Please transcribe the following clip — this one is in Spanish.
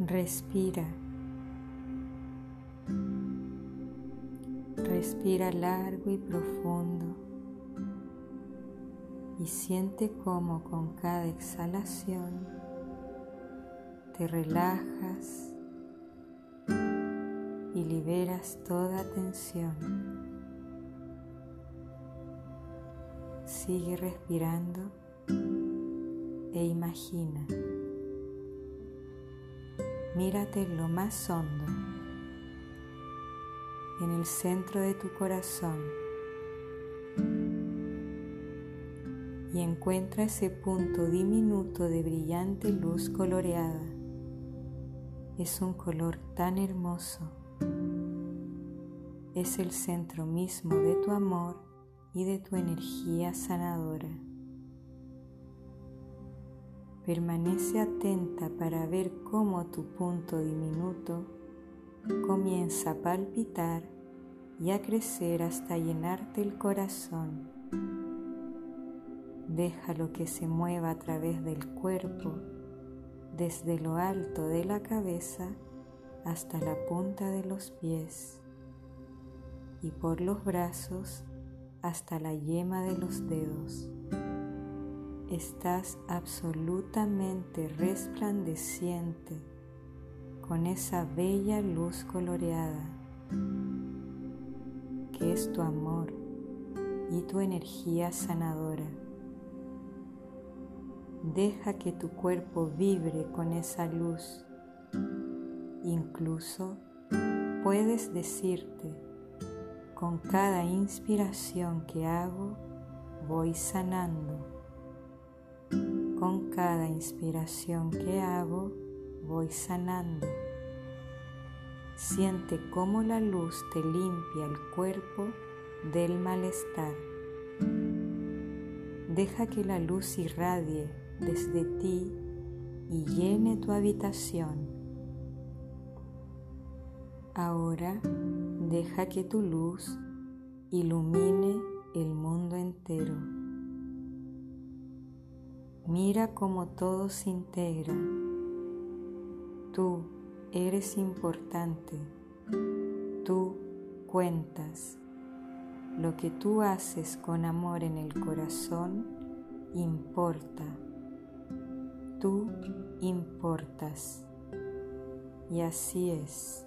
Respira. Respira largo y profundo y siente cómo con cada exhalación te relajas y liberas toda tensión. Sigue respirando e imagina. Mírate lo más hondo, en el centro de tu corazón y encuentra ese punto diminuto de brillante luz coloreada. Es un color tan hermoso. Es el centro mismo de tu amor y de tu energía sanadora. Permanece atenta para ver cómo tu punto diminuto comienza a palpitar y a crecer hasta llenarte el corazón. Déjalo que se mueva a través del cuerpo, desde lo alto de la cabeza hasta la punta de los pies y por los brazos hasta la yema de los dedos estás absolutamente resplandeciente con esa bella luz coloreada que es tu amor y tu energía sanadora. Deja que tu cuerpo vibre con esa luz. Incluso puedes decirte, con cada inspiración que hago, voy sanando con cada inspiración que hago, voy sanando. Siente cómo la luz te limpia el cuerpo del malestar. Deja que la luz irradie desde ti y llene tu habitación. Ahora deja que tu luz ilumine el mundo Mira cómo todo se integra. Tú eres importante. Tú cuentas. Lo que tú haces con amor en el corazón importa. Tú importas. Y así es.